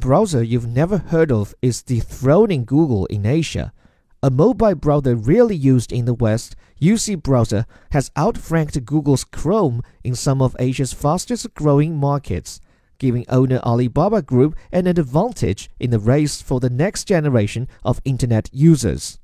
browser you've never heard of is dethroning Google in Asia. A mobile browser rarely used in the West, UC Browser has outranked Google's Chrome in some of Asia's fastest growing markets, giving owner Alibaba Group an advantage in the race for the next generation of internet users.